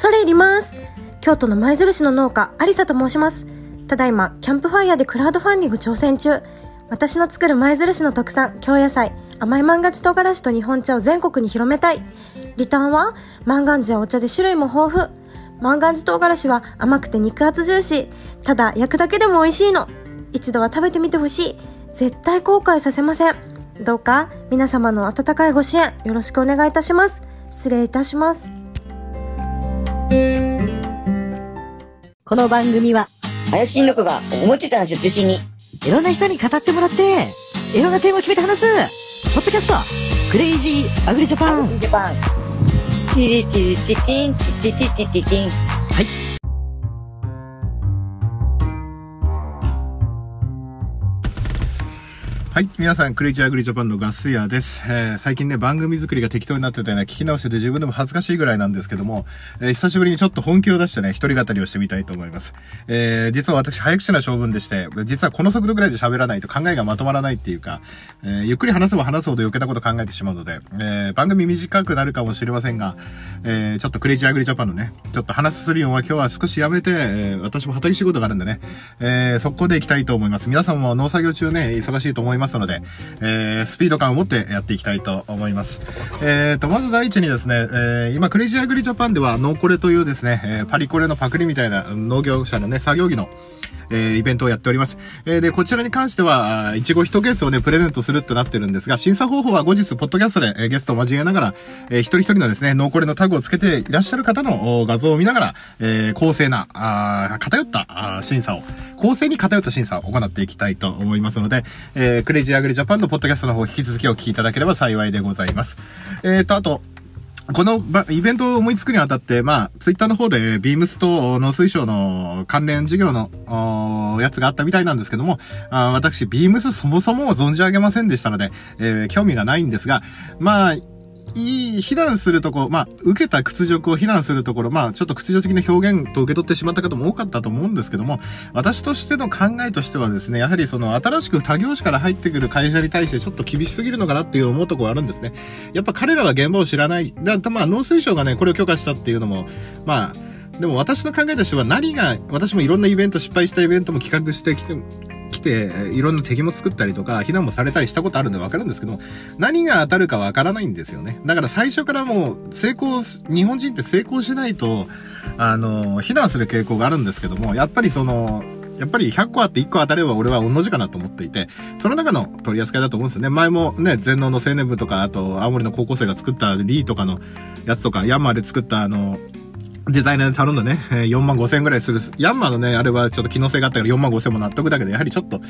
恐れ入ります。京都の舞鶴市の農家有沙と申します。ただいまキャンプファイヤーでクラウドファンディング挑戦中。私の作る舞鶴市の特産京野菜甘い万願寺唐辛子と日本茶を全国に広めたい。リターンは万願寺やお茶で種類も豊富。万願寺唐辛子は甘くて肉厚ジューシーただ焼くだけでも美味しいの。一度は食べてみてほしい。絶対後悔させません。どうか皆様の温かいご支援よろしくお願いいたします。失礼いたします。この番組は、林真の子が思いついた話を中心に、いろんな人に語ってもらって、いろんなテーマを決めて話す、ポッドキャスト、クレイジーアグリジャパン。ジャパン。ティリティリティティン、ティティティティティティン。はい。皆さん、クレイジーアグリジャパンのガス屋です。えー最近ね、番組作りが適当になっててね、聞き直してて自分でも恥ずかしいぐらいなんですけども、えー久しぶりにちょっと本気を出してね、一人語りをしてみたいと思います。えー実は私、早口な性分でして、実はこの速度ぐらいで喋らないと考えがまとまらないっていうか、えーゆっくり話せば話すほど余計なこと考えてしまうので、えー番組短くなるかもしれませんが、えーちょっとクレイジーアグリジャパンのね、ちょっと話するようは今日は少しやめて、えー私も畑仕事があるんでね、えー速攻で行きたいと思います。皆さんも農作業中ね、忙しいと思いますので、えースピード感を持ってやっていきたいと思います。えーと、まず第一にですね、えー今、クレイジーアグリジャパンでは、ノーコレというですね、えーパリコレのパクリみたいな農業者のね、作業着の、えーイベントをやっております。えーで、こちらに関しては、いちご1ケースをね、プレゼントするってなってるんですが、審査方法は後日、ポッドキャストで、えーゲストを交えながら、えー一人一人のですね、ノーコレのタグをつけていらっしゃる方の画像を見ながら、えー公正な、あ偏ったあ審査を、公正に偏った審査を行っていきたいと思いますので、えークレイジーアグリジャパンのポッドキャストの方、引き続きお聞きいただければ幸いでございます。えーと、あと、このばイベントを思いつくにあたって、まあ、ツイッターの方で、ビームスと農水省の関連事業の、おやつがあったみたいなんですけども、あ私、ビームスそもそも存じ上げませんでしたので、えー興味がないんですが、まあ、いい、非難するところ、まあ、受けた屈辱を非難するところ、まあ、ちょっと屈辱的な表現と受け取ってしまった方も多かったと思うんですけども、私としての考えとしてはですね、やはりその、新しく他業種から入ってくる会社に対してちょっと厳しすぎるのかなっていう思うところあるんですね。やっぱ彼らは現場を知らない。だまあ、農水省がね、これを許可したっていうのも、まあ、でも私の考えとしては何が、私もいろんなイベント、失敗したイベントも企画してきて、来て、いろんな敵も作ったりとか、非難もされたりしたことあるんでわかるんですけど、何が当たるかわからないんですよね。だから最初からもう成功、日本人って成功しないと、あの、非難する傾向があるんですけども、やっぱりその、やっぱり100個あって1個当たれば俺は同じかなと思っていて、その中の取り扱いだと思うんですよね。前もね、全農の青年部とか、あと青森の高校生が作ったリーとかのやつとか、ヤンマーで作ったあの、デザイナーで頼んだね、えー4万5千円ぐらいする。ヤンマーのね、あれはちょっと機能性があったから4万5千も納得だけど、やはりちょっと、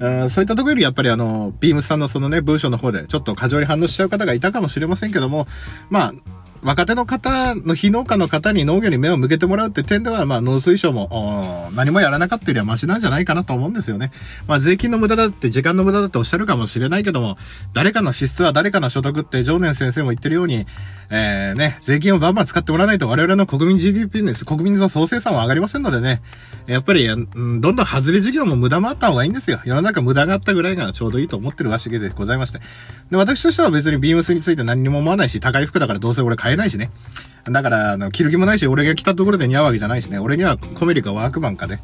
うんそういったところよりやっぱりあの、ビームスさんのそのね、文章の方でちょっと過剰に反応しちゃう方がいたかもしれませんけども、まあ、若手の方の非農家の方に農業に目を向けてもらうって点では、まあ、農水省も、何もやらなかったよりはマシなんじゃないかなと思うんですよね。まあ、税金の無駄だって、時間の無駄だっておっしゃるかもしれないけども、誰かの支出は誰かの所得って、常年先生も言ってるように、えー、ね、税金をバンバン使ってもらわないと我々の国民 GDP です。国民の総生産は上がりませんのでね、やっぱり、うん、どんどん外れ事業も無駄もあった方がいいんですよ。世の中無駄があったぐらいがちょうどいいと思ってるわしげでございまして。で、私としては別にビームスについて何にも思わないし、高い服だからどうせ俺買買えないしね。だから、あの、着る気もないし、俺が着たところで似合うわけじゃないしね。俺にはコメリかワークマンかね。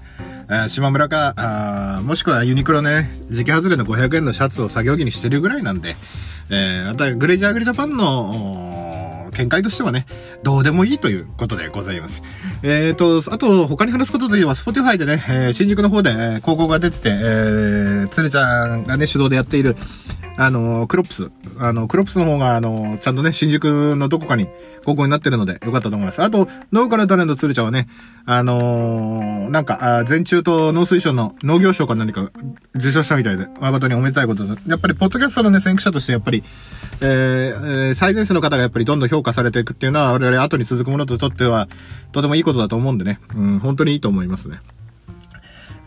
え島村か、あもしくはユニクロね、時期外れの500円のシャツを作業着にしてるぐらいなんで、えー、また、グレージャーグリジャパンの、見解としてはね、どうでもいいということでございます。えっと、あと、他に話すことといえば、Spotify でね、えー新宿の方で、えー広告が出てて、えー、つるちゃんがね、主導でやっている、あの、クロップス。あの、クロップスの方が、あの、ちゃんとね、新宿のどこかに高校になってるので、よかったと思います。あと、農家の種のつるちゃんはね、あのーなんか、全中と農水省の農業省か何か受賞したみたいで、誠におめでたいことだ。やっぱり、ポッドキャストのね、先駆者として、やっぱり、えーえー最前線の方がやっぱりどんどん評価されていくっていうのは、我々後に続くものととっては、とてもいいことだと思うんでね。うん、本当にいいと思いますね。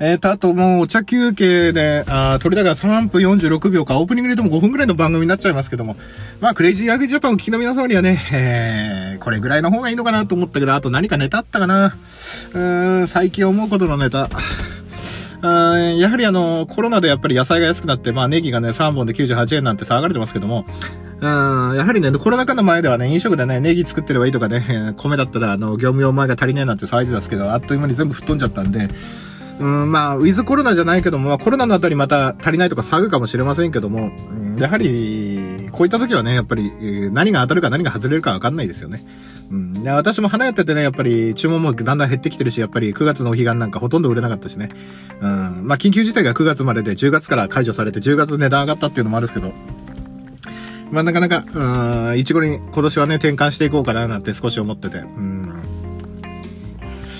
えーと、あともうお茶休憩で、あー取りだから3分46秒か、オープニングででも5分ぐらいの番組になっちゃいますけども、まあ、クレイジーアグジャパンを聞きの皆様にはね、えー、これぐらいの方がいいのかなと思ったけど、あと何かネタあったかな？うーん、最近思うことのネタ。あーやはりあの、コロナでやっぱり野菜が安くなって、まあネギがね、3本で98円なんて騒がれてますけども、うん、やはりね、コロナ禍の前ではね、飲食でね、ネギ作ってればいいとかね、米だったら、あの、業務用米が足りないなんて騒いでたんですけど、あっという間に全部吹っ飛んじゃったんで、うん、まあ、ウィズコロナじゃないけども、まあ、コロナのあたりまた足りないとか騒ぐかもしれませんけども、うんやはり、こういった時はね、やっぱり、えー何が当たるか何が外れるかわかんないですよね。うん。で私も花やっててね、やっぱり注文もだんだん減ってきてるし、やっぱり9月のお彼岸なんかほとんど売れなかったしね。うん。まあ、緊急事態が9月までで10月から解除されて10月値段上がったっていうのもあるんですけど、まあ、なかなか、うん、いちごに今年はね、転換していこうかななんて少し思ってて。うん。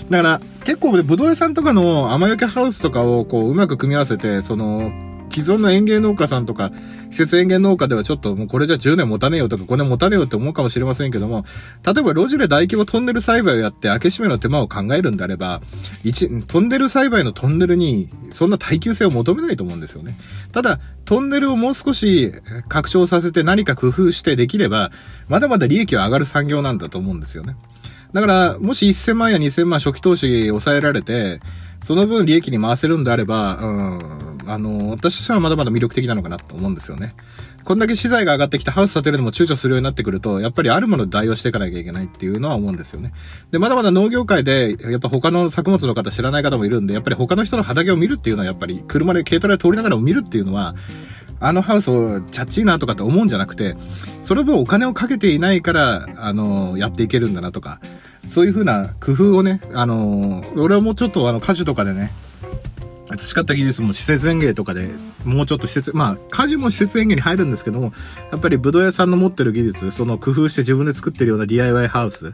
だから、結構ね、ぶどう屋さんとかの雨よけハウスとかをこう、うまく組み合わせて、その、既存の園芸農家さんとか、施設園芸農家ではちょっともうこれじゃ10年持たねえよとか5年持たねえよって思うかもしれませんけども、例えば路地で大規模トンネル栽培をやって開け閉めの手間を考えるんであれば、一、トンネル栽培のトンネルにそんな耐久性を求めないと思うんですよね。ただ、トンネルをもう少し拡張させて何か工夫してできれば、まだまだ利益は上がる産業なんだと思うんですよね。だから、もし1000万や2000万初期投資抑えられて、その分利益に回せるんであれば、うん、あの、私としてはまだまだ魅力的なのかなと思うんですよね。こんだけ資材が上がってきてハウス建てるのも躊躇するようになってくると、やっぱりあるもの代用していかなきゃいけないっていうのは思うんですよね。で、まだまだ農業界で、やっぱ他の作物の方知らない方もいるんで、やっぱり他の人の畑を見るっていうのはやっぱり車で軽トラで通りながらも見るっていうのは、あのハウスをチャッチーなとかって思うんじゃなくて、その分お金をかけていないから、あの、やっていけるんだなとか、そういうふうな工夫をね、あの、俺はもうちょっとあの、果樹とかでね、培った技術も施設園芸とかでもうちょっと施設、まあ、果樹も施設園芸に入るんですけども、やっぱりブドウ屋さんの持ってる技術、その工夫して自分で作ってるような DIY ハウス、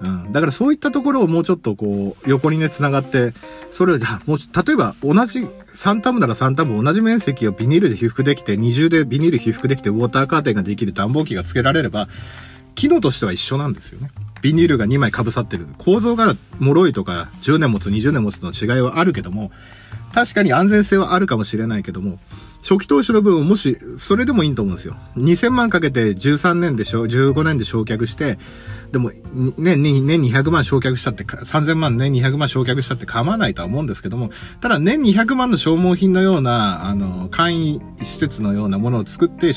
うん。だからそういったところをもうちょっとこう、横にね、繋がって、それをじゃあ、もう、例えば同じ、3タムなら3タム同じ面積をビニールで被覆できて、二重でビニール被覆できて、ウォーターカーテンができる暖房機が付けられれば、機能としては一緒なんですよね。ビニールが2枚被さってる。構造が脆いとか、10年持つ、20年持つの違いはあるけども、確かに安全性はあるかもしれないけども、初期投資の分をもし、それでもいいと思うんですよ。2000万かけて13年でしょ、15年で焼却して、でも、年、年200万焼却したって、3000万年200万焼却したって構わないとは思うんですけども、ただ年200万の消耗品のような、あの、簡易施設のようなものを作って、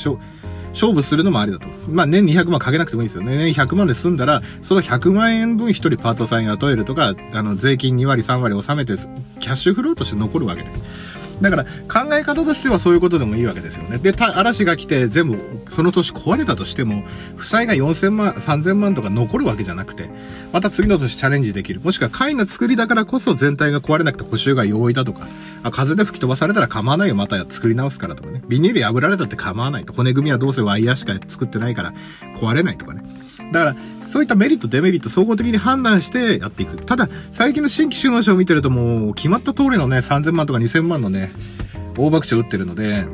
勝負するのもありだと思います。まあ年200万かけなくてもいいですよね。年100万で済んだら、その100万円分一人パートさん雇えるとか、あの、税金2割3割納めて、キャッシュフローとして残るわけで。だから考え方としてはそういうことでもいいわけですよね。で、嵐が来て全部その年壊れたとしても、負債が4000万、3000万とか残るわけじゃなくて、また次の年チャレンジできる。もしくは簡易な作りだからこそ全体が壊れなくて補修が容易だとか、あ風で吹き飛ばされたら構わないよ、また作り直すからとかね。ビニール破られたって構わないと。骨組みはどうせワイヤーしか作ってないから壊れないとかね。だから、そういったメリット、デメリット、総合的に判断してやっていく。ただ、最近の新規収納書を見てるともう、決まった通りのね、3000万とか2000万のね、大爆笑打ってるので、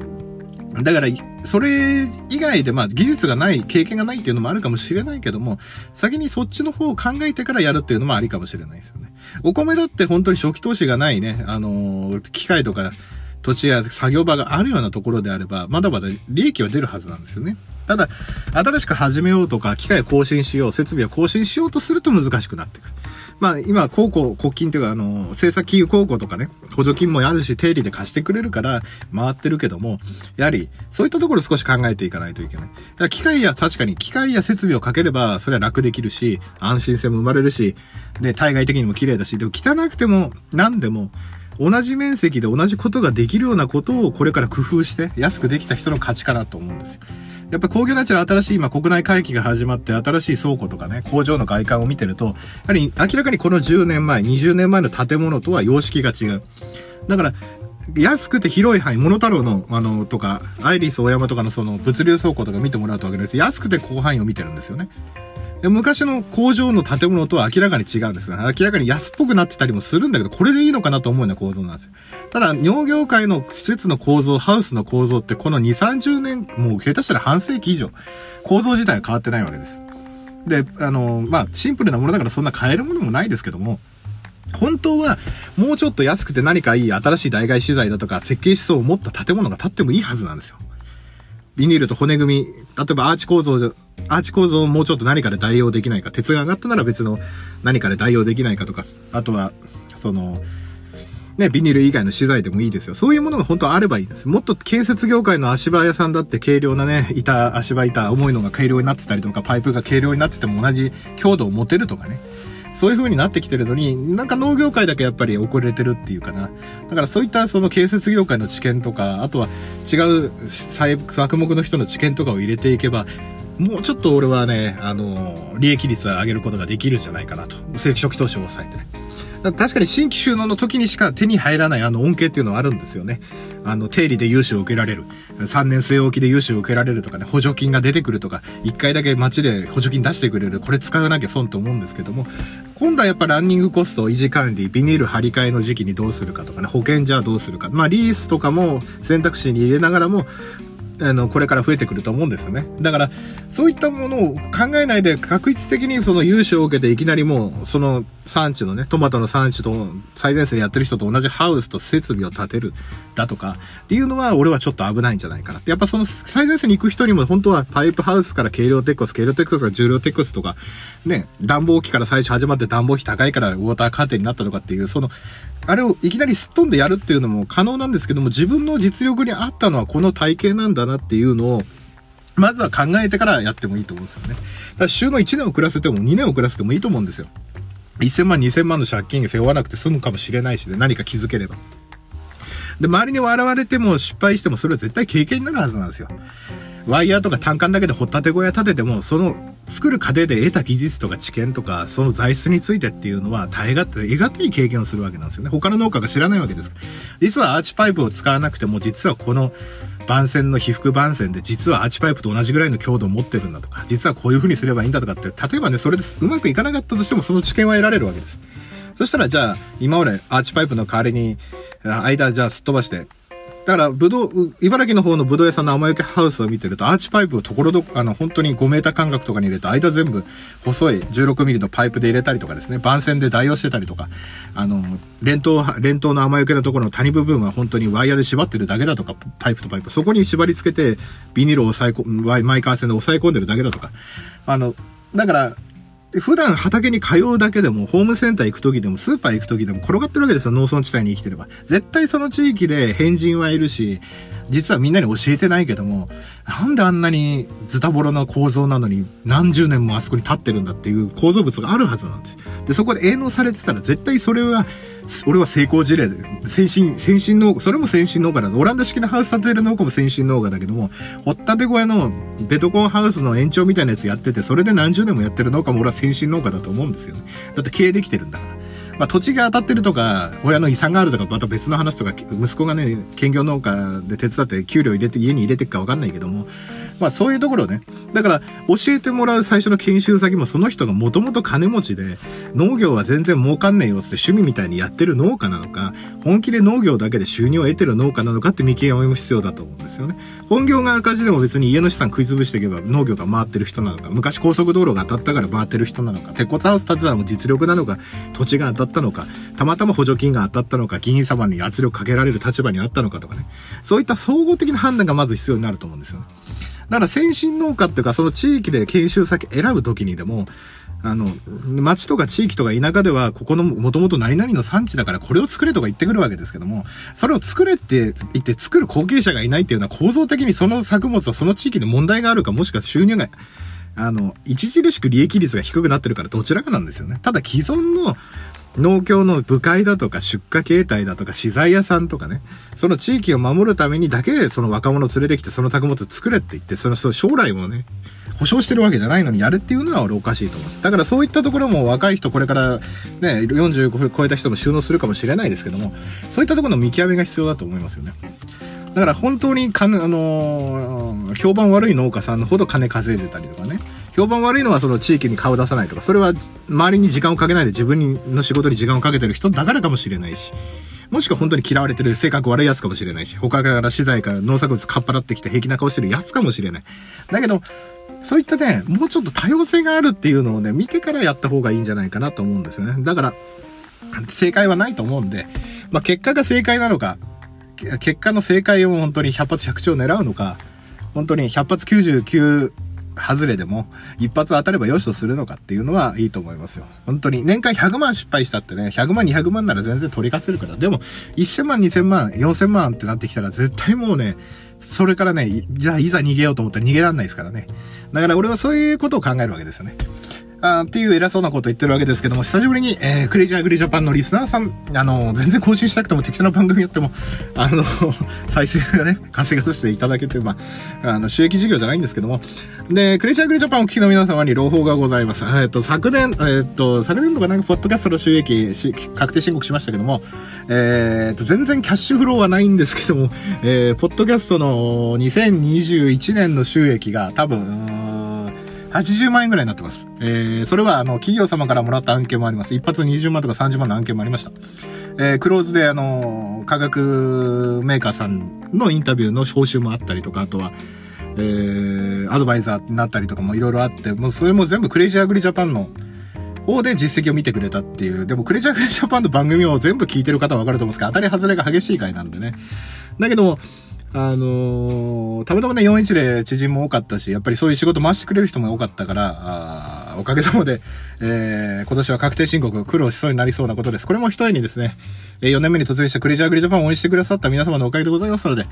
だから、それ以外で、まあ、技術がない、経験がないっていうのもあるかもしれないけども、先にそっちの方を考えてからやるっていうのもありかもしれないですよね。お米だって本当に初期投資がないね、あのー機械とか、土地や作業場があるようなところであれば、まだまだ利益は出るはずなんですよね。ただ、新しく始めようとか、機械を更新しよう、設備を更新しようとすると難しくなってくる。まあ、今、高校、国金というか、あの、政策金融高校とかね、補助金もあるし、定理で貸してくれるから、回ってるけども、やはり、そういったところ少し考えていかないといけない。だから機械や、確かに機械や設備をかければ、それは楽できるし、安心性も生まれるし、で、対外的にも綺麗だし、でも汚くても、何でも、同じ面積で同じことができるようなことをこれから工夫して安くできた人の価値かなと思うんですよ。やっぱ工業ナチュラル新しい今国内回帰が始まって新しい倉庫とかね、工場の外観を見てると、やはり明らかにこの10年前、20年前の建物とは様式が違う。だから、安くて広い範囲、モノタロウの、あの、とか、アイリス大山とかのその物流倉庫とか見てもらうとわけです安くて広範囲を見てるんですよね。昔の工場の建物とは明らかに違うんですよ。明らかに安っぽくなってたりもするんだけど、これでいいのかなと思うような構造なんですよ。ただ、農業界の施設の構造、ハウスの構造って、この2、30年、もう下手したら半世紀以上、構造自体は変わってないわけです。で、あの、まあ、シンプルなものだからそんな変えるものもないですけども、本当は、もうちょっと安くて何かいい新しい代替資材だとか、設計思想を持った建物が建ってもいいはずなんですよ。ビニールと骨組み、例えばアーチ構造、アーチ構造をもうちょっと何かで代用できないか、鉄が上がったなら別の何かで代用できないかとか、あとは、その、ね、ビニール以外の資材でもいいですよ。そういうものが本当はあればいいです。もっと建設業界の足場屋さんだって軽量なね、板、足場板、重いのが軽量になってたりとか、パイプが軽量になってても同じ強度を持てるとかね。そういう風になってきてるのに、なんか農業界だけやっぱり遅れてるっていうかな。だからそういったその建設業界の知見とか、あとは違う作目の人の知見とかを入れていけば、もうちょっと俺はね、あの、利益率を上げることができるんじゃないかなと。正規初期投資を抑えてね。か確かに新規収納の時にしか手に入らないあの恩恵っていうのはあるんですよね。あの、定理で融資を受けられる。3年据え置きで融資を受けられるとかね、補助金が出てくるとか、1回だけ街で補助金出してくれる。これ使わなきゃ損と思うんですけども、今度はやっぱランニングコスト、維持管理、ビニール張り替えの時期にどうするかとかね、保険じゃあどうするか。まあ、リースとかも選択肢に入れながらも、あの、これから増えてくると思うんですよね。だから、そういったものを考えないで、確率的にその融資を受けていきなりもう、その産地のね、トマトの産地と最前線でやってる人と同じハウスと設備を建てるだとか、っていうのは俺はちょっと危ないんじゃないかなって。やっぱその最前線に行く人にも本当はパイプハウスから軽量テックス、軽量テックスから重量テックスとか、ね、暖房機から最初始まって暖房費高いからウォーターカーテンになったとかっていう、その、あれをいきなりすっ飛んでやるっていうのも可能なんですけども、自分の実力に合ったのはこの体型なんだなっていうのを、まずは考えてからやってもいいと思うんですよね。だから週の1年遅らせても2年遅らせてもいいと思うんですよ。1000万、2000万の借金背負わなくて済むかもしれないしね、何か気づければ。で、周りに笑われても失敗してもそれは絶対経験になるはずなんですよ。ワイヤーとか単管だけで掘ったて小屋建てても、その作る過程で得た技術とか知見とか、その材質についてっていうのは、耐えがって、得難い経験をするわけなんですよね。他の農家が知らないわけです実はアーチパイプを使わなくても、実はこの番線の被覆番線で、実はアーチパイプと同じぐらいの強度を持ってるんだとか、実はこういう風にすればいいんだとかって、例えばね、それですうまくいかなかったとしても、その知見は得られるわけです。そしたら、じゃあ、今までアーチパイプの代わりに、間、じゃあすっ飛ばして、だから、ぶどう、茨城の方のぶどう屋さんの甘雪ハウスを見てると、アーチパイプをところどあの、本当に5メーター間隔とかに入れて、間全部細い16ミリのパイプで入れたりとかですね、番線で代用してたりとか、あの、連投、連投の甘雪のところの谷部分は本当にワイヤーで縛ってるだけだとか、パイプとパイプ、そこに縛り付けて、ビニールを押さえ、マイカー線で押さえ込んでるだけだとか、あの、だから、普段畑に通うだけでも、ホームセンター行く時でも、スーパー行く時でも転がってるわけですよ、農村地帯に生きてれば。絶対その地域で変人はいるし、実はみんなに教えてないけども、なんであんなにズタボロな構造なのに何十年もあそこに立ってるんだっていう構造物があるはずなんです。で、そこで営農されてたら絶対それは俺は成功事例で、先進、先進農家、それも先進農家だ。オランダ式のハウス建てる農家も先進農家だけども、掘ったて小屋のベトコンハウスの延長みたいなやつやってて、それで何十年もやってる農家も俺は先進農家だと思うんですよね。だって経営できてるんだから。まあ、土地が当たってるとか、親の遺産があるとか、また別の話とか、息子がね、兼業農家で手伝って給料入れて、家に入れてくか分かんないけども、まあそういうところね。だから教えてもらう最初の研修先もその人がもともと金持ちで農業は全然儲かんねえよって趣味みたいにやってる農家なのか、本気で農業だけで収入を得てる農家なのかって見極めも必要だと思うんですよね。本業が赤字でも別に家の資産食い潰していけば農業が回ってる人なのか、昔高速道路が当たったから回ってる人なのか、鉄骨ハウス建てたのも実力なのか、土地が当たったのか、たまたま補助金が当たったのか、議員様に圧力かけられる立場にあったのかとかね。そういった総合的な判断がまず必要になると思うんですよね。だから先進農家っていうか、その地域で研修先選ぶときにでも、あの、町とか地域とか田舎では、ここのもともと何々の産地だからこれを作れとか言ってくるわけですけども、それを作れって言って作る後継者がいないっていうのは構造的にその作物はその地域で問題があるか、もしくは収入が、あの、著しく利益率が低くなってるからどちらかなんですよね。ただ既存の農協の部会だとか出荷形態だとか資材屋さんとかね、その地域を守るためにだけその若者連れてきてその作物作れって言って、その将来もね、保証してるわけじゃないのにやるっていうのは俺おかしいと思います。だからそういったところも若い人これからね、45超えた人も収納するかもしれないですけども、そういったところの見極めが必要だと思いますよね。だから本当に金、あのー、評判悪い農家さんのほど金稼いでたりとかね。評判悪いのはその地域に顔出さないとか、それは周りに時間をかけないで自分の仕事に時間をかけてる人だからかもしれないし、もしくは本当に嫌われてる性格悪いやつかもしれないし、他から資材から農作物かっぱらってきて平気な顔してるやつかもしれない。だけど、そういったね、もうちょっと多様性があるっていうのをね、見てからやった方がいいんじゃないかなと思うんですよね。だから、正解はないと思うんで、まあ結果が正解なのか、結果の正解を本当に100発100中狙うのか、本当に100発99外れでも、一発当たれば良しとするのかっていうのはいいと思いますよ。本当に。年間100万失敗したってね、100万、200万なら全然取り返せるから。でも、1000万、2000万、4000万ってなってきたら絶対もうね、それからね、じゃあいざ逃げようと思ったら逃げらんないですからね。だから俺はそういうことを考えるわけですよね。あっていう偉そうなこと言ってるわけですけども、久しぶりに、えー、クレイジーアグリジャパンのリスナーさん、あの、全然更新したくても適当な番組やっても、あの、再生がね、稼がせていただけて、まあ、あの、収益事業じゃないんですけども、で、クレイジーアグリジャパンをお聞きの皆様に朗報がございます。えっ、と、昨年、えっ、と、昨年度かなんか、ポッドキャストの収益し、確定申告しましたけども、えっ、と、全然キャッシュフローはないんですけども、えー、ポッドキャストの2021年の収益が多分、80万円ぐらいになってます。えー、それは、あの、企業様からもらった案件もあります。一発20万とか30万の案件もありました。えー、クローズで、あの、化学メーカーさんのインタビューの報酬もあったりとか、あとは、えー、アドバイザーになったりとかもいろいろあって、もうそれも全部クレイジーアグリジャパンの方で実績を見てくれたっていう。でも、クレイジーアグリジャパンの番組を全部聞いてる方はわかると思うんですけど、当たり外れが激しい回なんでね。だけども、あのー、たまたまね、41で知人も多かったし、やっぱりそういう仕事回してくれる人も多かったから、あおかげさまで、えー、今年は確定申告苦労しそうになりそうなことです。これも一重にですね、え4年目に突入したクレイジーアグリジャパンを応援してくださった皆様のおかげでございますので、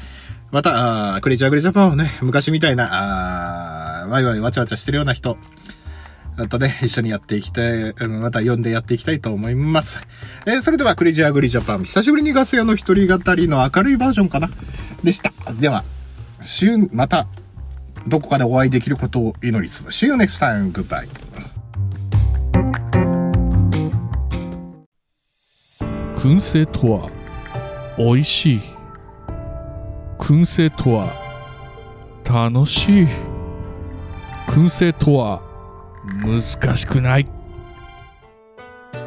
また、あクレイジーアグリジャパンをね、昔みたいな、あワイワイわちゃわちゃしてるような人、またね、一緒にやっていきたい、また呼んでやっていきたいと思います。えー、それでは、クレジアグリジャパン、久しぶりにガス屋の一人語りの明るいバージョンかな？でした。では、週、また、どこかでお会いできることを祈りつつ、See you next time, goodbye. 燻製とは美味しい燻製とは楽しい燻製とは難しくない。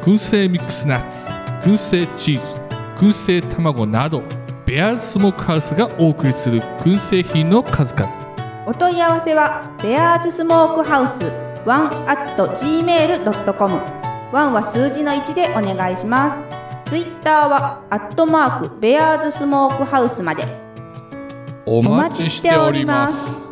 燻製ミックスナッツ燻製チーズ燻製卵などベアーズスモークハウスがお送りする燻製品の数々。お問い合わせはベアーズスモークハウス1 at gmail.com 1は数字の1でお願いします。ツイッターはアットマークベアーズスモークハウスまで。お待ちしております